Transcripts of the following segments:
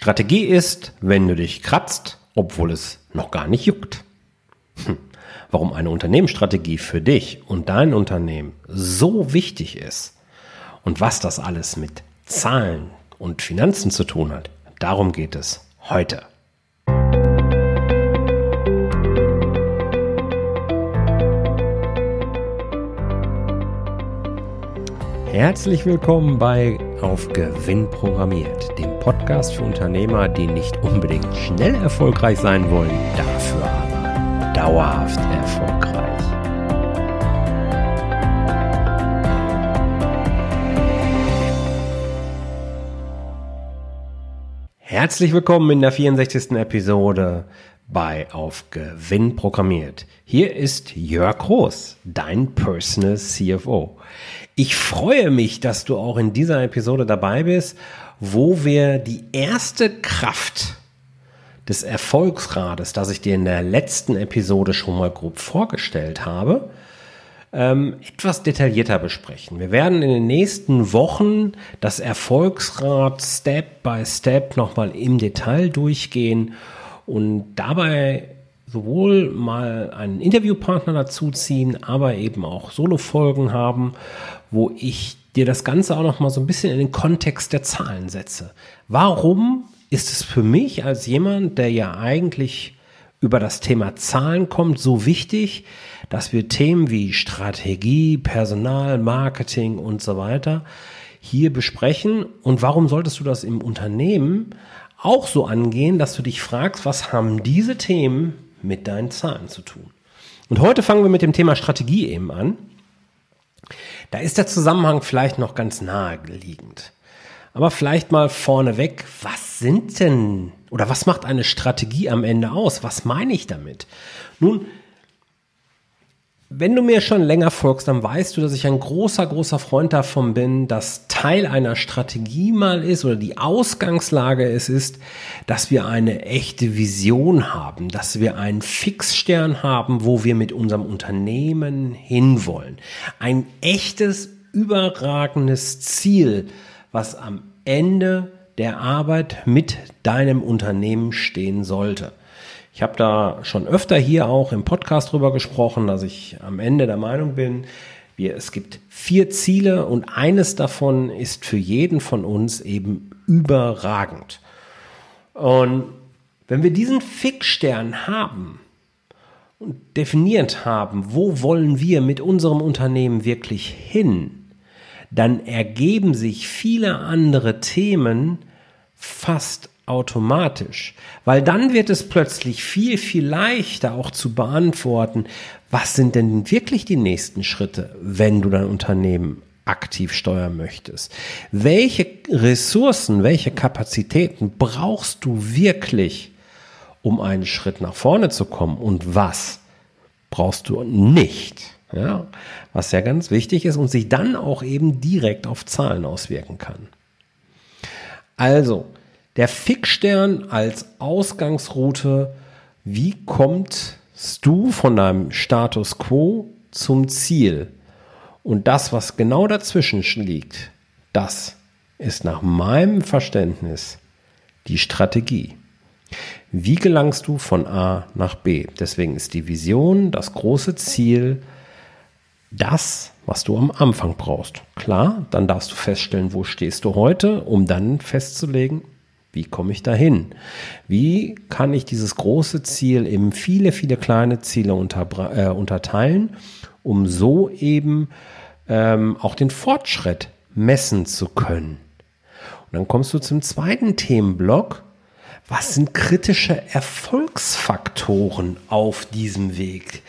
Strategie ist, wenn du dich kratzt, obwohl es noch gar nicht juckt. Hm. Warum eine Unternehmensstrategie für dich und dein Unternehmen so wichtig ist und was das alles mit Zahlen und Finanzen zu tun hat, darum geht es heute. Herzlich willkommen bei Auf Gewinn programmiert, dem Podcast für Unternehmer, die nicht unbedingt schnell erfolgreich sein wollen, dafür aber dauerhaft erfolgreich. Herzlich willkommen in der 64. Episode bei Auf Gewinn programmiert. Hier ist Jörg Groß, dein Personal CFO. Ich freue mich, dass du auch in dieser Episode dabei bist, wo wir die erste Kraft des Erfolgsrades, das ich dir in der letzten Episode schon mal grob vorgestellt habe, ähm, etwas detaillierter besprechen. Wir werden in den nächsten Wochen das Erfolgsrad Step by Step nochmal im Detail durchgehen und dabei sowohl mal einen Interviewpartner dazuziehen, aber eben auch Solo-Folgen haben, wo ich dir das Ganze auch noch mal so ein bisschen in den Kontext der Zahlen setze. Warum ist es für mich als jemand, der ja eigentlich über das Thema Zahlen kommt, so wichtig, dass wir Themen wie Strategie, Personal, Marketing und so weiter hier besprechen? Und warum solltest du das im Unternehmen auch so angehen, dass du dich fragst, was haben diese Themen mit deinen Zahlen zu tun? Und heute fangen wir mit dem Thema Strategie eben an. Da ist der Zusammenhang vielleicht noch ganz naheliegend. Aber vielleicht mal vorneweg, was sind denn oder was macht eine Strategie am Ende aus? Was meine ich damit? Nun, wenn du mir schon länger folgst, dann weißt du, dass ich ein großer, großer Freund davon bin, dass Teil einer Strategie mal ist oder die Ausgangslage es ist, dass wir eine echte Vision haben, dass wir einen Fixstern haben, wo wir mit unserem Unternehmen hinwollen. Ein echtes, überragendes Ziel, was am Ende der Arbeit mit deinem Unternehmen stehen sollte. Ich habe da schon öfter hier auch im Podcast drüber gesprochen, dass ich am Ende der Meinung bin, wir, es gibt vier Ziele und eines davon ist für jeden von uns eben überragend. Und wenn wir diesen Fixstern haben und definiert haben, wo wollen wir mit unserem Unternehmen wirklich hin, dann ergeben sich viele andere Themen fast automatisch, weil dann wird es plötzlich viel, viel leichter auch zu beantworten, was sind denn wirklich die nächsten Schritte, wenn du dein Unternehmen aktiv steuern möchtest. Welche Ressourcen, welche Kapazitäten brauchst du wirklich, um einen Schritt nach vorne zu kommen und was brauchst du nicht? Ja, was ja ganz wichtig ist und sich dann auch eben direkt auf Zahlen auswirken kann. Also, der Fixstern als Ausgangsroute, wie kommst du von deinem Status quo zum Ziel? Und das, was genau dazwischen liegt, das ist nach meinem Verständnis die Strategie. Wie gelangst du von A nach B? Deswegen ist die Vision, das große Ziel, das, was du am Anfang brauchst. Klar, dann darfst du feststellen, wo stehst du heute, um dann festzulegen, wie komme ich dahin? Wie kann ich dieses große Ziel in viele, viele kleine Ziele unter, äh, unterteilen, um so eben ähm, auch den Fortschritt messen zu können? Und dann kommst du zum zweiten Themenblock. Was sind kritische Erfolgsfaktoren auf diesem Weg?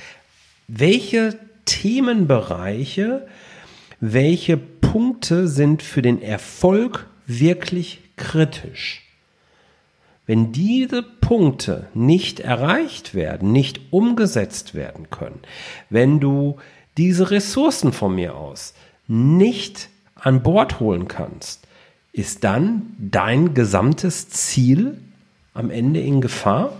Welche Themenbereiche, welche Punkte sind für den Erfolg wirklich kritisch? Wenn diese Punkte nicht erreicht werden, nicht umgesetzt werden können, wenn du diese Ressourcen von mir aus nicht an Bord holen kannst, ist dann dein gesamtes Ziel am Ende in Gefahr?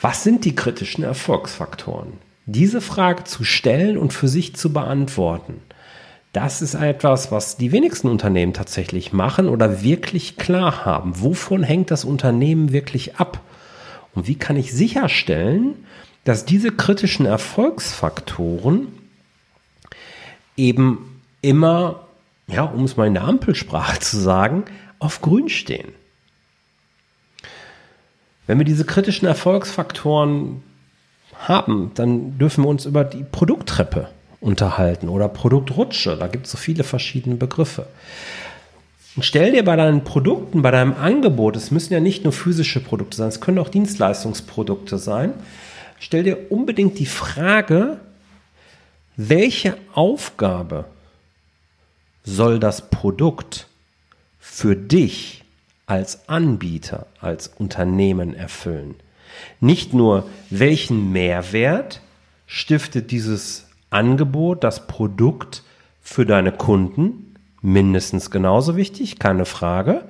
Was sind die kritischen Erfolgsfaktoren? Diese Frage zu stellen und für sich zu beantworten, Das ist etwas, was die wenigsten Unternehmen tatsächlich machen oder wirklich klar haben. Wovon hängt das Unternehmen wirklich ab? Und wie kann ich sicherstellen, dass diese kritischen Erfolgsfaktoren eben immer, ja, um es mal in der Ampelsprache zu sagen, auf grün stehen. Wenn wir diese kritischen Erfolgsfaktoren haben, dann dürfen wir uns über die Produkttreppe unterhalten oder Produktrutsche. Da gibt es so viele verschiedene Begriffe. Und stell dir bei deinen Produkten, bei deinem Angebot, es müssen ja nicht nur physische Produkte sein, es können auch Dienstleistungsprodukte sein, stell dir unbedingt die Frage, welche Aufgabe soll das Produkt für dich als Anbieter, als Unternehmen erfüllen? Nicht nur, welchen Mehrwert stiftet dieses Angebot, das Produkt für deine Kunden, mindestens genauso wichtig, keine Frage,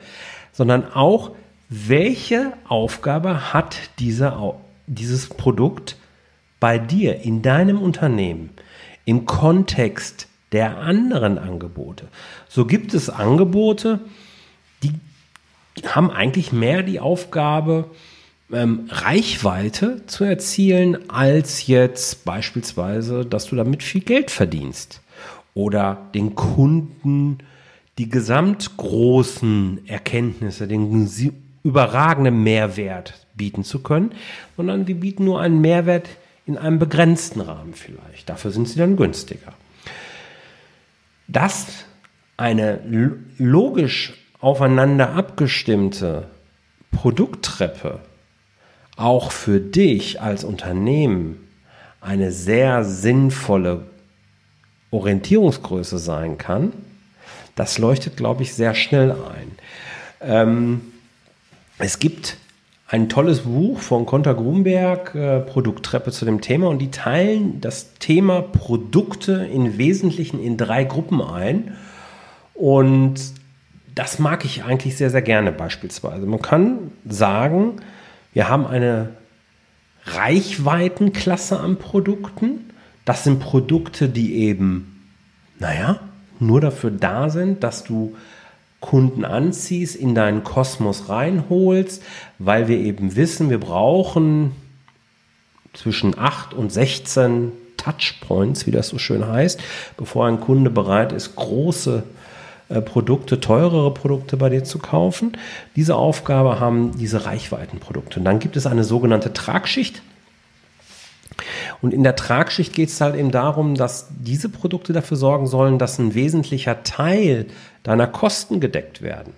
sondern auch, welche Aufgabe hat dieser, dieses Produkt bei dir, in deinem Unternehmen, im Kontext der anderen Angebote. So gibt es Angebote, die haben eigentlich mehr die Aufgabe, ähm, Reichweite zu erzielen, als jetzt beispielsweise, dass du damit viel Geld verdienst oder den Kunden die gesamtgroßen Erkenntnisse, den überragenden Mehrwert bieten zu können, sondern die bieten nur einen Mehrwert in einem begrenzten Rahmen vielleicht. Dafür sind sie dann günstiger. Dass eine logisch aufeinander abgestimmte Produkttreppe auch für dich als Unternehmen eine sehr sinnvolle Orientierungsgröße sein kann, das leuchtet, glaube ich, sehr schnell ein. Ähm, es gibt ein tolles Buch von Konter Grunberg, äh, Produkttreppe zu dem Thema, und die teilen das Thema Produkte im Wesentlichen in drei Gruppen ein. Und das mag ich eigentlich sehr, sehr gerne beispielsweise. Man kann sagen, wir haben eine Reichweitenklasse an Produkten. Das sind Produkte, die eben, naja, nur dafür da sind, dass du Kunden anziehst, in deinen Kosmos reinholst, weil wir eben wissen, wir brauchen zwischen 8 und 16 Touchpoints, wie das so schön heißt, bevor ein Kunde bereit ist, große Produkte, teurere Produkte bei dir zu kaufen. Diese Aufgabe haben diese Reichweitenprodukte. Und dann gibt es eine sogenannte Tragschicht. Und in der Tragschicht geht es halt eben darum, dass diese Produkte dafür sorgen sollen, dass ein wesentlicher Teil deiner Kosten gedeckt werden.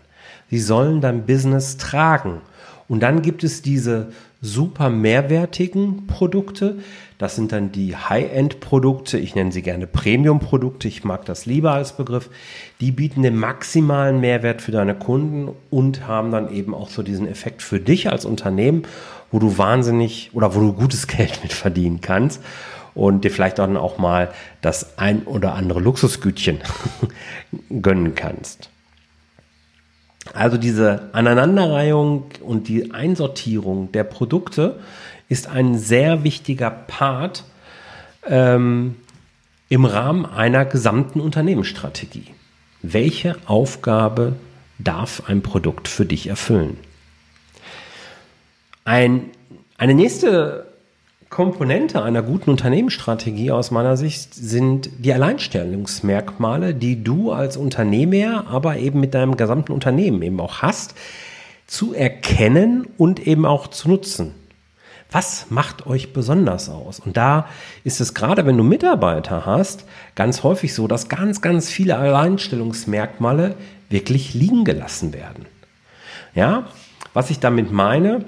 Sie sollen dein Business tragen. Und dann gibt es diese super mehrwertigen Produkte. Das sind dann die High-End-Produkte. Ich nenne sie gerne Premium-Produkte. Ich mag das lieber als Begriff. Die bieten den maximalen Mehrwert für deine Kunden und haben dann eben auch so diesen Effekt für dich als Unternehmen, wo du wahnsinnig oder wo du gutes Geld mit verdienen kannst und dir vielleicht dann auch mal das ein oder andere Luxusgütchen gönnen kannst. Also diese Aneinanderreihung und die Einsortierung der Produkte ist ein sehr wichtiger Part ähm, im Rahmen einer gesamten Unternehmensstrategie. Welche Aufgabe darf ein Produkt für dich erfüllen? Ein, eine nächste Komponente einer guten Unternehmensstrategie aus meiner Sicht sind die Alleinstellungsmerkmale, die du als Unternehmer, aber eben mit deinem gesamten Unternehmen eben auch hast, zu erkennen und eben auch zu nutzen. Was macht euch besonders aus? Und da ist es gerade, wenn du Mitarbeiter hast, ganz häufig so, dass ganz, ganz viele Alleinstellungsmerkmale wirklich liegen gelassen werden. Ja, was ich damit meine,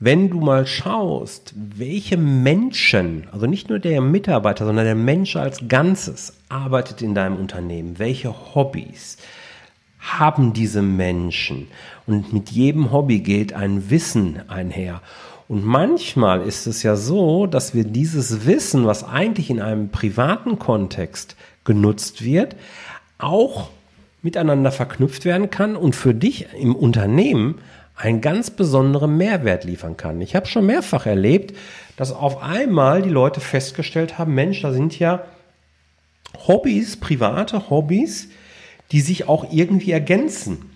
wenn du mal schaust, welche Menschen, also nicht nur der Mitarbeiter, sondern der Mensch als Ganzes arbeitet in deinem Unternehmen, welche Hobbys haben diese Menschen und mit jedem Hobby geht ein Wissen einher. Und manchmal ist es ja so, dass wir dieses Wissen, was eigentlich in einem privaten Kontext genutzt wird, auch miteinander verknüpft werden kann und für dich im Unternehmen einen ganz besonderen Mehrwert liefern kann. Ich habe schon mehrfach erlebt, dass auf einmal die Leute festgestellt haben, Mensch, da sind ja Hobbys, private Hobbys, die sich auch irgendwie ergänzen.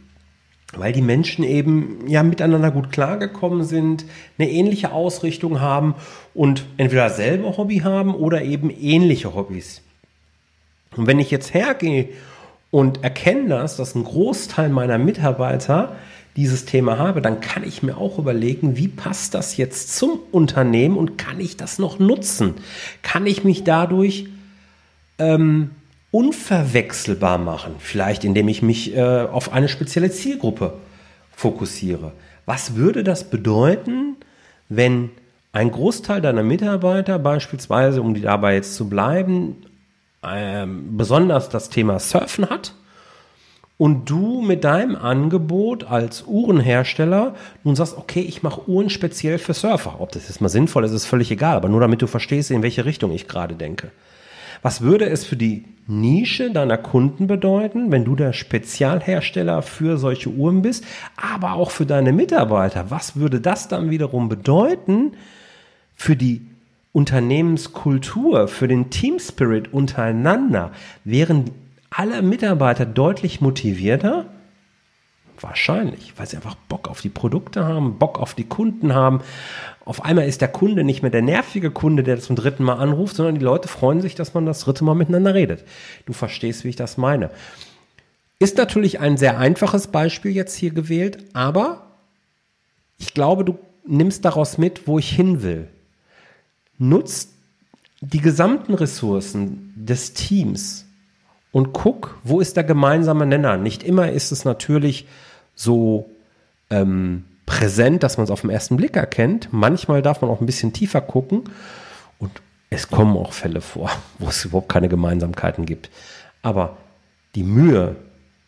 Weil die Menschen eben ja miteinander gut klargekommen sind, eine ähnliche Ausrichtung haben und entweder selber Hobby haben oder eben ähnliche Hobbys. Und wenn ich jetzt hergehe und erkenne das, dass ein Großteil meiner Mitarbeiter dieses Thema habe, dann kann ich mir auch überlegen, wie passt das jetzt zum Unternehmen und kann ich das noch nutzen? Kann ich mich dadurch ähm, unverwechselbar machen? Vielleicht indem ich mich äh, auf eine spezielle Zielgruppe fokussiere. Was würde das bedeuten, wenn ein Großteil deiner Mitarbeiter beispielsweise, um dabei jetzt zu bleiben, ähm, besonders das Thema Surfen hat und du mit deinem Angebot als Uhrenhersteller nun sagst, okay, ich mache Uhren speziell für Surfer. Ob das jetzt mal sinnvoll ist, ist völlig egal, aber nur damit du verstehst, in welche Richtung ich gerade denke. Was würde es für die Nische deiner Kunden bedeuten, wenn du der Spezialhersteller für solche Uhren bist, aber auch für deine Mitarbeiter? Was würde das dann wiederum bedeuten für die Unternehmenskultur, für den Team Spirit untereinander? Wären alle Mitarbeiter deutlich motivierter? Wahrscheinlich, weil sie einfach Bock auf die Produkte haben, Bock auf die Kunden haben. Auf einmal ist der Kunde nicht mehr der nervige Kunde, der zum dritten Mal anruft, sondern die Leute freuen sich, dass man das dritte Mal miteinander redet. Du verstehst, wie ich das meine. Ist natürlich ein sehr einfaches Beispiel jetzt hier gewählt, aber ich glaube, du nimmst daraus mit, wo ich hin will. Nutzt die gesamten Ressourcen des Teams und guck, wo ist der gemeinsame Nenner. Nicht immer ist es natürlich so ähm, präsent, dass man es auf den ersten Blick erkennt. Manchmal darf man auch ein bisschen tiefer gucken und es kommen auch Fälle vor, wo es überhaupt keine Gemeinsamkeiten gibt. Aber die Mühe,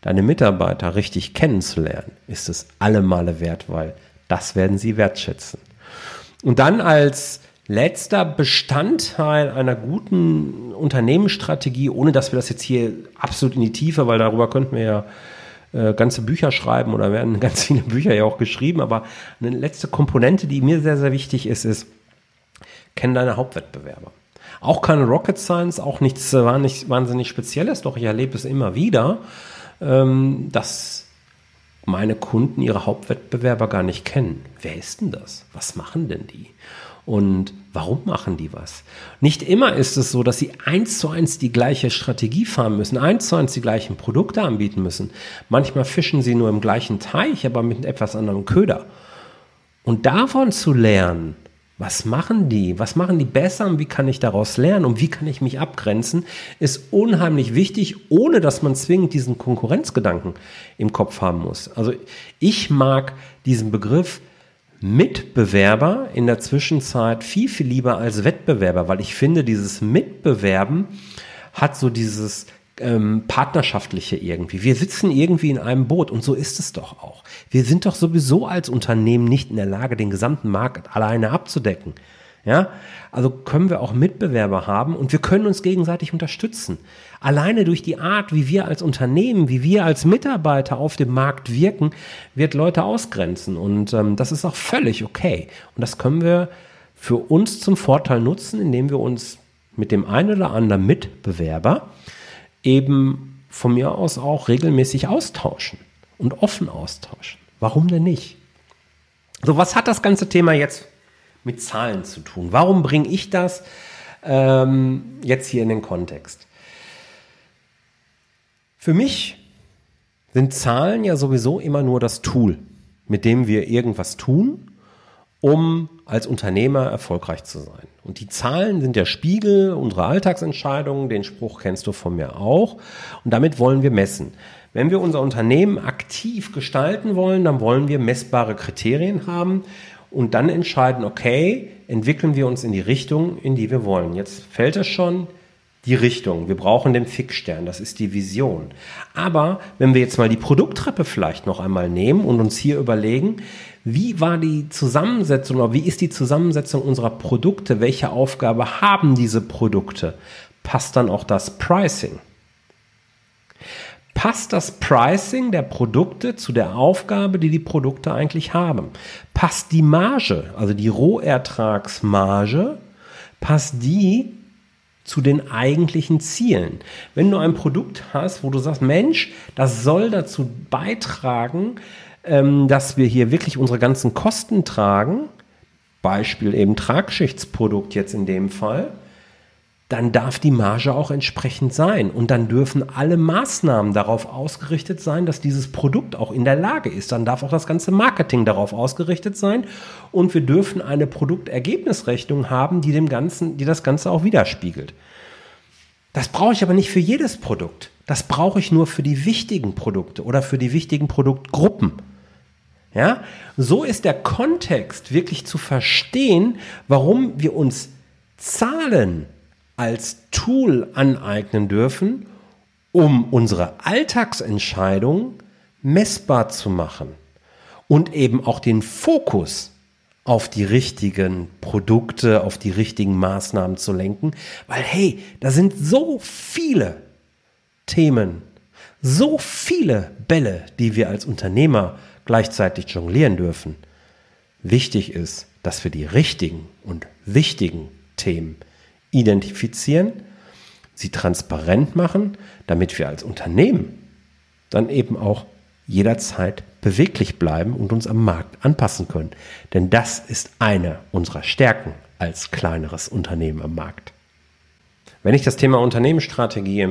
deine Mitarbeiter richtig kennenzulernen, ist es alle Male wert, weil das werden sie wertschätzen. Und dann als letzter Bestandteil einer guten Unternehmensstrategie, ohne dass wir das jetzt hier absolut in die Tiefe, weil darüber könnten wir ja äh, ganze Bücher schreiben oder werden ganz viele Bücher ja auch geschrieben, aber eine letzte Komponente, die mir sehr, sehr wichtig ist, ist, kenn deine Hauptwettbewerber. Auch keine Rocket Science, auch nichts äh, wahnsinnig Spezielles, doch ich erlebe es immer wieder, ähm, dass meine Kunden ihre Hauptwettbewerber gar nicht kennen. Wer ist denn das? Was machen denn die? Und warum machen die was? Nicht immer ist es so, dass sie eins zu eins die gleiche Strategie fahren müssen, eins zu eins die gleichen Produkte anbieten müssen. Manchmal fischen sie nur im gleichen Teich, aber mit etwas anderem Köder. Und davon zu lernen, was machen die? Was machen die besser und wie kann ich daraus lernen und wie kann ich mich abgrenzen, ist unheimlich wichtig, ohne dass man zwingend diesen Konkurrenzgedanken im Kopf haben muss. Also ich mag diesen Begriff Mitbewerber in der Zwischenzeit viel, viel lieber als Wettbewerber, weil ich finde, dieses Mitbewerben hat so dieses ähm, partnerschaftliche irgendwie. Wir sitzen irgendwie in einem Boot und so ist es doch auch. Wir sind doch sowieso als Unternehmen nicht in der Lage, den gesamten Markt alleine abzudecken. Ja, also können wir auch Mitbewerber haben und wir können uns gegenseitig unterstützen. Alleine durch die Art, wie wir als Unternehmen, wie wir als Mitarbeiter auf dem Markt wirken, wird Leute ausgrenzen und ähm, das ist auch völlig okay. Und das können wir für uns zum Vorteil nutzen, indem wir uns mit dem einen oder anderen Mitbewerber eben von mir aus auch regelmäßig austauschen und offen austauschen. Warum denn nicht? So, was hat das ganze Thema jetzt mit Zahlen zu tun. Warum bringe ich das ähm, jetzt hier in den Kontext? Für mich sind Zahlen ja sowieso immer nur das Tool, mit dem wir irgendwas tun, um als Unternehmer erfolgreich zu sein. Und die Zahlen sind der Spiegel unserer Alltagsentscheidungen, den Spruch kennst du von mir auch. Und damit wollen wir messen. Wenn wir unser Unternehmen aktiv gestalten wollen, dann wollen wir messbare Kriterien haben und dann entscheiden, okay, entwickeln wir uns in die Richtung, in die wir wollen. Jetzt fällt es schon, die Richtung. Wir brauchen den Fixstern, das ist die Vision. Aber wenn wir jetzt mal die Produkttreppe vielleicht noch einmal nehmen und uns hier überlegen, wie war die Zusammensetzung oder wie ist die Zusammensetzung unserer Produkte? Welche Aufgabe haben diese Produkte? Passt dann auch das Pricing? Passt das Pricing der Produkte zu der Aufgabe, die die Produkte eigentlich haben? Passt die Marge, also die Rohertragsmarge, passt die zu den eigentlichen Zielen. Wenn du ein Produkt hast, wo du sagst, Mensch, das soll dazu beitragen, ähm, dass wir hier wirklich unsere ganzen Kosten tragen, Beispiel eben Tragschichtsprodukt jetzt in dem Fall, dann darf die Marge auch entsprechend sein. Und dann dürfen alle Maßnahmen darauf ausgerichtet sein, dass dieses Produkt auch in der Lage ist. Dann darf auch das ganze Marketing darauf ausgerichtet sein. Und wir dürfen eine Produktergebnisrechnung haben, die dem Ganzen, die das Ganze auch widerspiegelt. Das brauche ich aber nicht für jedes Produkt. Das brauche ich nur für die wichtigen Produkte oder für die wichtigen Produktgruppen. Ja, so ist der Kontext wirklich zu verstehen, warum wir uns Zahlen als Tool aneignen dürfen, um unsere Alltagsentscheidungen messbar zu machen und eben auch den Fokus auf die richtigen Produkte, auf die richtigen Maßnahmen zu lenken, weil hey, da sind so viele Themen, so viele Bälle, die wir als Unternehmer gleichzeitig jonglieren dürfen. Wichtig ist, dass wir die richtigen und wichtigen Themen identifizieren, sie transparent machen, damit wir als Unternehmen dann eben auch jederzeit beweglich bleiben und uns am Markt anpassen können. Denn das ist eine unserer Stärken als kleineres Unternehmen am Markt. Wenn dich das Thema Unternehmensstrategie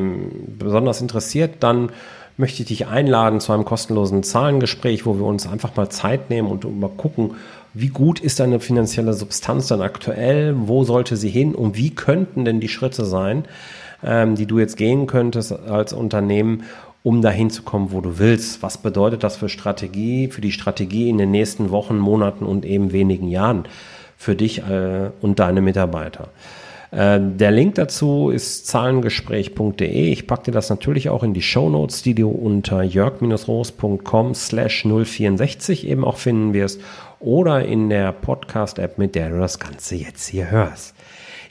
besonders interessiert, dann möchte ich dich einladen zu einem kostenlosen Zahlengespräch, wo wir uns einfach mal Zeit nehmen und mal gucken, wie gut ist deine finanzielle Substanz dann aktuell, wo sollte sie hin und wie könnten denn die Schritte sein, ähm, die du jetzt gehen könntest als Unternehmen, um dahin zu kommen, wo du willst. Was bedeutet das für Strategie, für die Strategie in den nächsten Wochen, Monaten und eben wenigen Jahren für dich äh, und deine Mitarbeiter? Äh, der Link dazu ist zahlengespräch.de. Ich packe dir das natürlich auch in die Show Notes, die du unter jörg-roos.com slash 064 eben auch finden wirst oder in der Podcast-App, mit der du das Ganze jetzt hier hörst.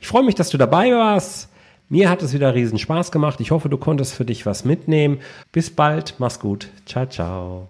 Ich freue mich, dass du dabei warst. Mir hat es wieder riesen Spaß gemacht. Ich hoffe, du konntest für dich was mitnehmen. Bis bald. Mach's gut. Ciao, ciao.